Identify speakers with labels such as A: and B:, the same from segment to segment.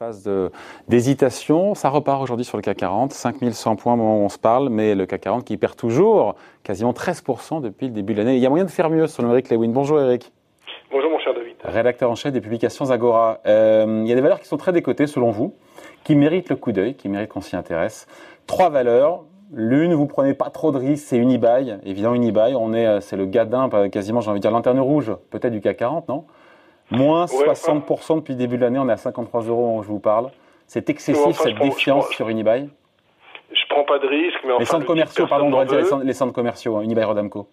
A: phase d'hésitation. Ça repart aujourd'hui sur le CAC 40, 5100 points au moment où on se parle, mais le CAC 40 qui perd toujours quasiment 13% depuis le début de l'année. Il y a moyen de faire mieux selon Eric Lewin. Bonjour Eric.
B: Bonjour mon cher David.
A: Rédacteur en chef des publications Agora. Euh, il y a des valeurs qui sont très décotées selon vous, qui méritent le coup d'œil, qui méritent qu'on s'y intéresse. Trois valeurs. L'une, vous prenez pas trop de risques, c'est Unibail. Évidemment, Unibail, on est, euh, c'est le gadin, quasiment, j'ai envie de dire, lanterne rouge, peut-être du CAC 40, non? Moins 60% depuis le début de l'année, on est à 53 euros où je vous parle. C'est excessif cette défiance sur Unibail?
B: Je prends pas de risque, mais enfin,
A: Les centres commerciaux, pardon, on doit dire les centres, commerciaux, hein, Unibail Rodamco.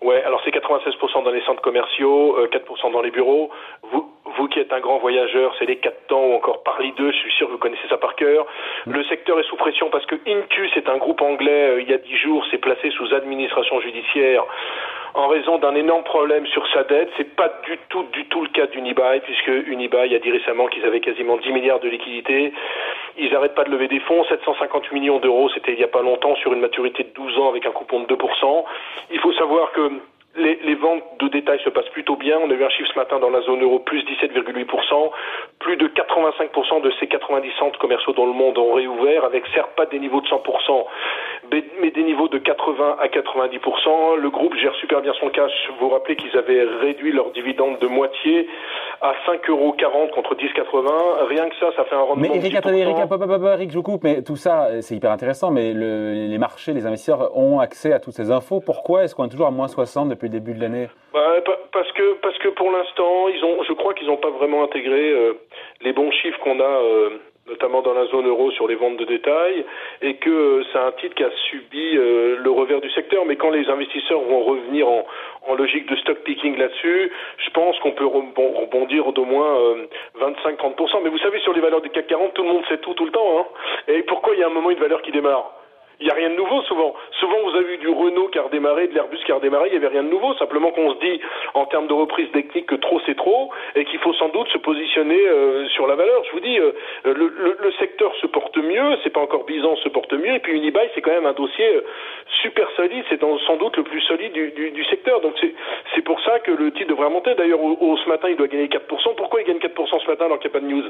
B: Ouais, alors c'est 96% dans les centres commerciaux, 4% euh, dans les bureaux. Vous qui êtes un grand voyageur, c'est les 4 temps ou encore Parly 2, je suis sûr que vous connaissez ça par cœur. Le secteur est sous pression parce que Incus est un groupe anglais, euh, il y a 10 jours, s'est placé sous administration judiciaire en raison d'un énorme problème sur sa dette. C'est pas du tout, du tout le cas d'Unibail, puisque Unibail a dit récemment qu'ils avaient quasiment 10 milliards de liquidités. Ils n'arrêtent pas de lever des fonds, 750 millions d'euros, c'était il y a pas longtemps, sur une maturité de 12 ans avec un coupon de 2%. Il faut savoir que les, les, ventes de détail se passent plutôt bien. On a eu un chiffre ce matin dans la zone euro, plus 17,8%. Plus de 85% de ces 90 centres commerciaux dans le monde ont réouvert, avec certes pas des niveaux de 100%, mais des niveaux de 80 à 90%. Le groupe gère super bien son cash. Vous vous rappelez qu'ils avaient réduit leur dividende de moitié à 5,40 euros contre 10,80. Rien que ça, ça fait un rendement
A: mais Eric,
B: de
A: attendez, Eric, Eric, je vous coupe, mais tout ça, c'est hyper intéressant, mais le, les marchés, les investisseurs ont accès à toutes ces infos. Pourquoi est-ce qu'on est toujours à moins 60 depuis début de l'année
B: bah, Parce que parce que pour l'instant, ils ont, je crois qu'ils n'ont pas vraiment intégré euh, les bons chiffres qu'on a. Euh, notamment dans la zone euro sur les ventes de détail, et que euh, c'est un titre qui a subi le revers du secteur. Mais quand les investisseurs vont revenir en, en logique de stock picking là-dessus, je pense qu'on peut rebondir d'au moins 25-30%. Mais vous savez, sur les valeurs du CAC 40, tout le monde sait tout tout le temps. Hein. Et pourquoi il y a un moment une valeur qui démarre? Il n'y a rien de nouveau souvent. Souvent, vous avez eu du Renault qui a redémarré, de l'Airbus qui a redémarré, il n'y avait rien de nouveau. Simplement qu'on se dit, en termes de reprise technique, que trop c'est trop et qu'il faut sans doute se positionner euh, sur la valeur. Je vous dis, euh, le, le, le, secteur se porte mieux, c'est pas encore Bizan se porte mieux, et puis Unibail, c'est quand même un dossier euh, super solide, c'est sans doute le plus solide du, du, du secteur. Donc c'est pour ça que le titre devrait monter. D'ailleurs, au, ce matin, il doit gagner 4%. Pourquoi il gagne 4% ce matin alors qu'il n'y a pas de news?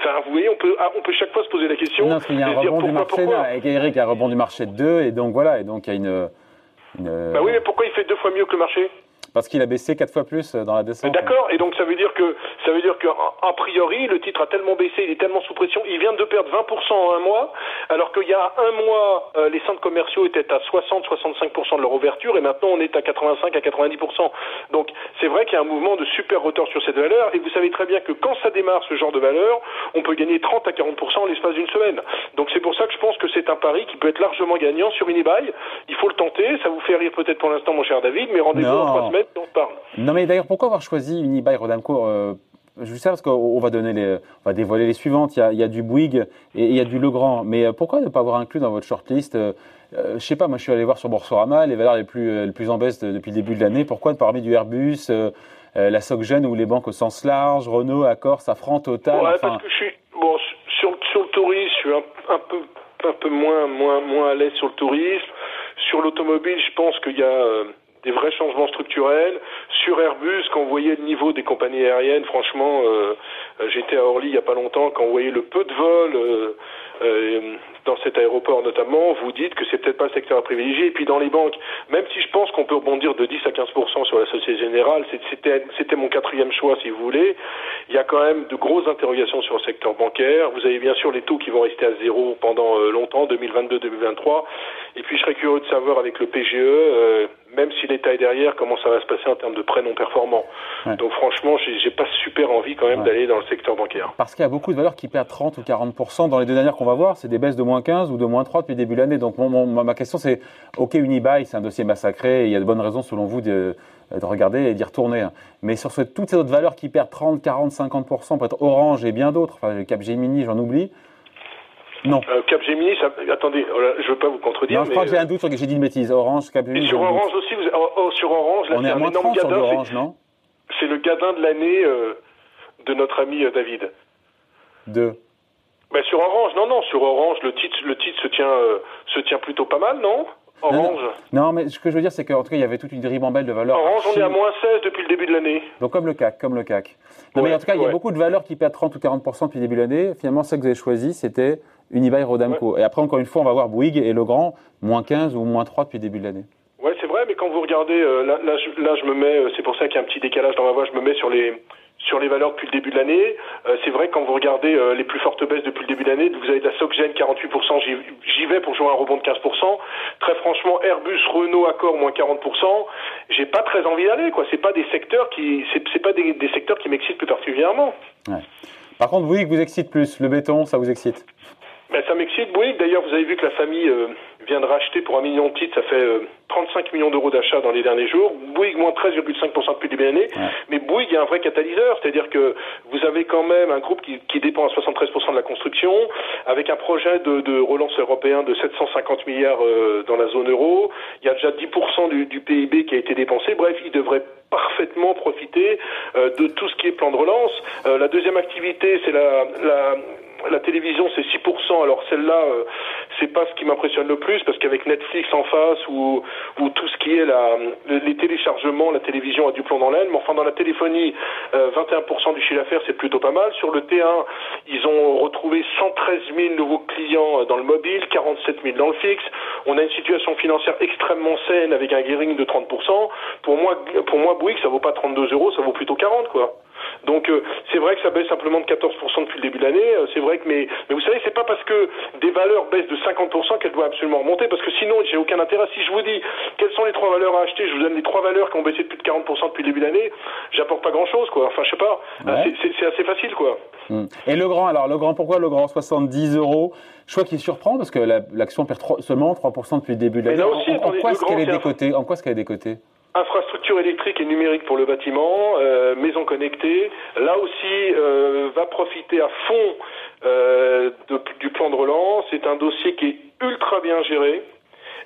B: Enfin, vous voyez, on peut, ah, on peut chaque fois se poser la question.
A: Non, il y a un rebond du marché, avec Eric, il y a un rebond du marché de 2, et donc voilà, et donc il y a une,
B: une... Bah oui, mais pourquoi il fait deux fois mieux que le marché?
A: Parce qu'il a baissé quatre fois plus euh, dans la descente.
B: D'accord, et donc ça veut dire que ça veut dire que a priori le titre a tellement baissé, il est tellement sous pression, il vient de perdre 20% en un mois, alors qu'il y a un mois euh, les centres commerciaux étaient à 60-65% de leur ouverture et maintenant on est à 85 à 90%. Donc c'est vrai qu'il y a un mouvement de super retard sur cette valeur et vous savez très bien que quand ça démarre ce genre de valeur, on peut gagner 30 à 40% en l'espace d'une semaine. Donc c'est pour ça que je pense que c'est un pari qui peut être largement gagnant sur Unibail. Il faut le tenter, ça vous fait rire peut-être pour l'instant mon cher David, mais rendez-vous en trois semaines
A: non, mais d'ailleurs, pourquoi avoir choisi Unibail Rodamco euh, je sais parce qu'on va donner les, on va dévoiler les suivantes. Il y a, il y a du Bouygues et il y a du Legrand. Mais euh, pourquoi ne pas avoir inclus dans votre shortlist euh, euh, Je sais pas. Moi, je suis allé voir sur Boursorama les valeurs les plus, les plus en baisse depuis le début de l'année. Pourquoi ne pas avoir du Airbus, la SocGen ou les banques au sens large, Renault, Accor, Safran, Total.
B: Ouais, parce que je suis bon sur, sur le tourisme, je suis un, un peu un peu moins moins moins à l'aise sur le tourisme. Sur l'automobile, je pense qu'il y a des vrais changements structurels. Sur Airbus, quand vous voyez le niveau des compagnies aériennes, franchement, euh, j'étais à Orly il n'y a pas longtemps, quand vous voyez le peu de vols euh, euh, dans cet aéroport notamment, vous dites que c'est peut-être pas le secteur à privilégier. Et puis dans les banques, même si je pense qu'on peut rebondir de 10 à 15% sur la Société Générale, c'était c'était mon quatrième choix si vous voulez. Il y a quand même de grosses interrogations sur le secteur bancaire. Vous avez bien sûr les taux qui vont rester à zéro pendant longtemps, 2022-2023. Et puis je serais curieux de savoir avec le PGE même si l'État est derrière, comment ça va se passer en termes de prêts non performants. Donc franchement, j'ai pas super envie quand même d'aller dans le secteur bancaire.
A: Parce qu'il y a beaucoup de valeurs qui perdent 30 ou 40 dans les deux dernières qu'on va voir, c'est des baisses de moins 15 ou de moins 3 depuis le début de l'année. Donc ma question c'est, ok Unibail, c'est un dossier massacré, et il y a de bonnes raisons selon vous de, de regarder et d'y retourner. Mais sur ce, toutes ces autres valeurs qui perdent 30, 40, 50 peut-être Orange et bien d'autres, enfin Capgemini, j'en oublie.
B: Non. Euh, Capgemini, ça... attendez, je ne veux pas vous contredire.
A: Non, je crois que j'ai un doute sur que j'ai dit une bêtise. Orange, Capgemini.
B: Et sur Orange aussi, vous... oh, oh, sur Orange,
A: là, on est à moins 30 sur Orange, non?
B: C'est le gadin de l'année euh, de notre ami euh, David.
A: De
B: ben, Sur Orange, non, non, sur Orange, le titre, le titre se, tient, euh, se tient plutôt pas mal, non? Orange
A: non, mais ce que je veux dire, c'est qu'en tout cas, il y avait toute une ribambelle de valeurs.
B: Orange, on est à moins 16 depuis le début de l'année.
A: Donc, comme le CAC, comme le CAC. Non, mais en tout cas, il y a beaucoup de valeurs qui perdent 30 ou 40% depuis le début de l'année. Finalement, ce que vous avez choisi, c'était Unibail Rodamco. Et après, encore une fois, on va voir Bouygues et Legrand, moins 15 ou moins 3 depuis le début de l'année.
B: Ouais, c'est vrai, mais quand vous regardez, euh, là, là, je, là, je me mets, euh, c'est pour ça qu'il y a un petit décalage dans ma voix, je me mets sur les sur les valeurs depuis le début de l'année. Euh, c'est vrai quand vous regardez euh, les plus fortes baisses depuis le début de l'année, vous avez de la SocGen 48%, j'y vais pour jouer un rebond de 15%. Très franchement, Airbus, Renault, Accor moins 40%. J'ai pas très envie d'aller quoi. C'est pas des secteurs qui, c'est pas des, des, secteurs qui m'excitent plus particulièrement.
A: Ouais. Par contre, oui, vous excite plus. Le béton, ça vous excite?
B: Ben, ça m'excite, Bouygues. D'ailleurs, vous avez vu que la famille euh, vient de racheter pour un million de titres. Ça fait euh, 35 millions d'euros d'achat dans les derniers jours. Bouygues, moins 13,5% depuis le début de l'année. Ouais. Mais Bouygues est un vrai catalyseur. C'est-à-dire que vous avez quand même un groupe qui, qui, dépend à 73% de la construction, avec un projet de, de relance européen de 750 milliards euh, dans la zone euro. Il y a déjà 10% du, du, PIB qui a été dépensé. Bref, il devrait parfaitement profiter euh, de tout ce qui est plan de relance. Euh, la deuxième activité, c'est la, la la télévision c'est 6%. Alors celle-là, euh, c'est pas ce qui m'impressionne le plus parce qu'avec Netflix en face ou, ou tout ce qui est la, les téléchargements, la télévision a du plomb dans l'aile. Mais enfin dans la téléphonie, euh, 21% du chiffre d'affaires c'est plutôt pas mal. Sur le T1, ils ont retrouvé 113 000 nouveaux clients dans le mobile, 47 000 dans le fixe. On a une situation financière extrêmement saine avec un gearing de 30%. Pour moi, pour moi Bouygues ça vaut pas 32 euros, ça vaut plutôt 40 quoi. Donc euh, c'est vrai que ça baisse simplement de 14% depuis le début de l'année. Euh, c'est vrai que mais mais vous savez c'est pas parce que des valeurs baissent de 50% qu'elles doivent absolument remonter parce que sinon j'ai aucun intérêt. Si je vous dis quelles sont les trois valeurs à acheter, je vous donne les trois valeurs qui ont baissé de plus de 40% depuis le début de l'année, j'apporte pas grand chose quoi. Enfin je sais pas. Ouais. C'est assez facile quoi.
A: Hum. Et le grand alors le grand pourquoi le grand? 70 euros? Choix qui surprend parce que l'action la, perd 3, seulement 3% depuis le début de l'année. En, en, quoi est-ce qu'elle est décotée? En quoi est-ce qu'elle est décotée?
B: Infrastructure électrique et numérique pour le bâtiment, euh, maison connectée. Là aussi, euh, va profiter à fond euh, du plan de relance. C'est un dossier qui est ultra bien géré.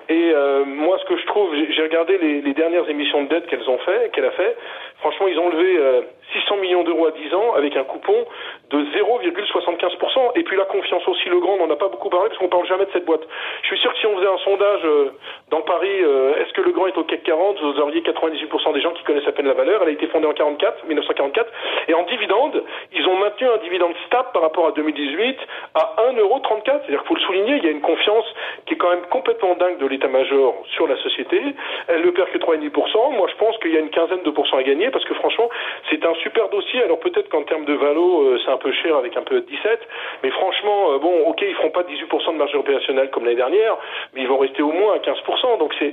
B: Et euh, moi, ce que je trouve, j'ai regardé les, les, dernières émissions de dette qu'elles ont fait, qu'elle a fait. Franchement, ils ont levé 600 millions d'euros à 10 ans avec un coupon de 0,75%. Et puis la confiance aussi, le grand, on n'en a pas beaucoup parlé parce qu'on parle jamais de cette boîte. Je suis sûr que si on faisait un sondage euh, dans Paris, euh, est-ce que le grand est au CAC 40, vous auriez 98% des gens qui connaissent à peine la valeur. Elle a été fondée en 44, 1944. Et en dividende, ils ont maintenu un dividende stable par rapport à 2018 à 1,34€. C'est-à-dire qu'il faut le souligner, il y a une confiance qui est quand même complètement dingue de l'état-major sur la société. Elle ne perd que 3,5%. Moi, je pense qu'il y a une quinzaine de pourcents à gagner parce que franchement, c'est un super dossier. Alors peut-être qu'en termes de valo, euh, c'est un peu cher avec un peu de 17, mais franchement, euh, bon, ok, ils feront pas 18% de marge opérationnelle comme l'année dernière, mais ils vont rester au moins à 15%. Donc c'est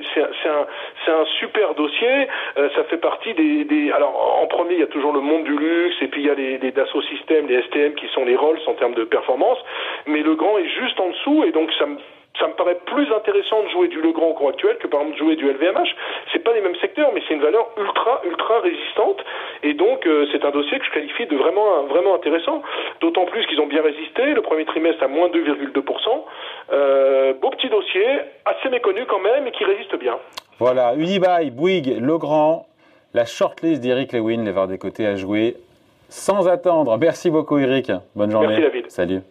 B: un, super dossier. Euh, ça fait partie des, des, Alors en premier, il y a toujours le monde du luxe, et puis il y a les, les Dassault Systèmes, les STM qui sont les Rolls en termes de performance, mais le grand est juste en dessous, et donc ça me ça me paraît plus intéressant de jouer du Legrand au cours actuel que par exemple de jouer du LVMH. C'est pas les mêmes secteurs, mais c'est une valeur ultra ultra résistante et donc euh, c'est un dossier que je qualifie de vraiment vraiment intéressant. D'autant plus qu'ils ont bien résisté. Le premier trimestre à moins 2,2%. Euh, beau petit dossier, assez méconnu quand même, et qui résiste bien.
A: Voilà, Unibail, Bouygues, Legrand, la shortlist d'Eric Lewin, les des côtés à jouer sans attendre. Merci beaucoup Eric. Bonne journée.
B: Merci David.
A: Salut.